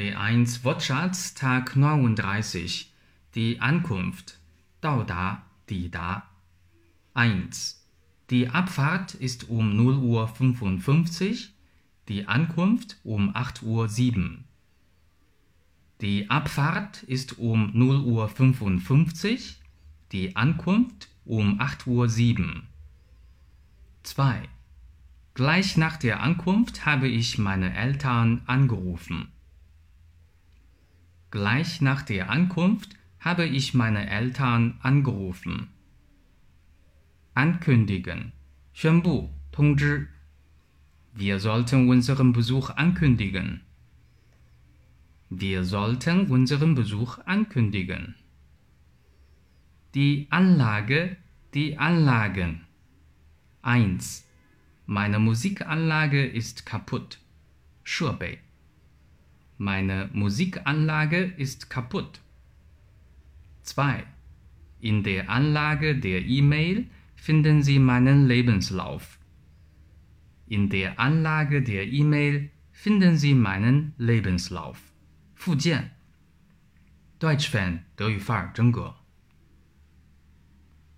B1 Wortschatz Tag 39 Die Ankunft Dao Da Di Da 1 Die Abfahrt ist um 0 Uhr 55, die Ankunft um 8 Uhr 7. Die Abfahrt ist um 0 Uhr 55, die Ankunft um 8 Uhr 7. 2. Gleich nach der Ankunft habe ich meine Eltern angerufen. Gleich nach der Ankunft habe ich meine Eltern angerufen. Ankündigen. 宣布，通知。Wir sollten unseren Besuch ankündigen. Wir sollten unseren Besuch ankündigen. Die Anlage, die Anlagen. 1. Meine Musikanlage ist kaputt. 设备 Meine Musikanlage ist kaputt. 2. In der Anlage der E-Mail finden Sie meinen Lebenslauf. In der Anlage der E-Mail finden Sie meinen Lebenslauf. 附件 Deutsch Fan 德语范儿真格。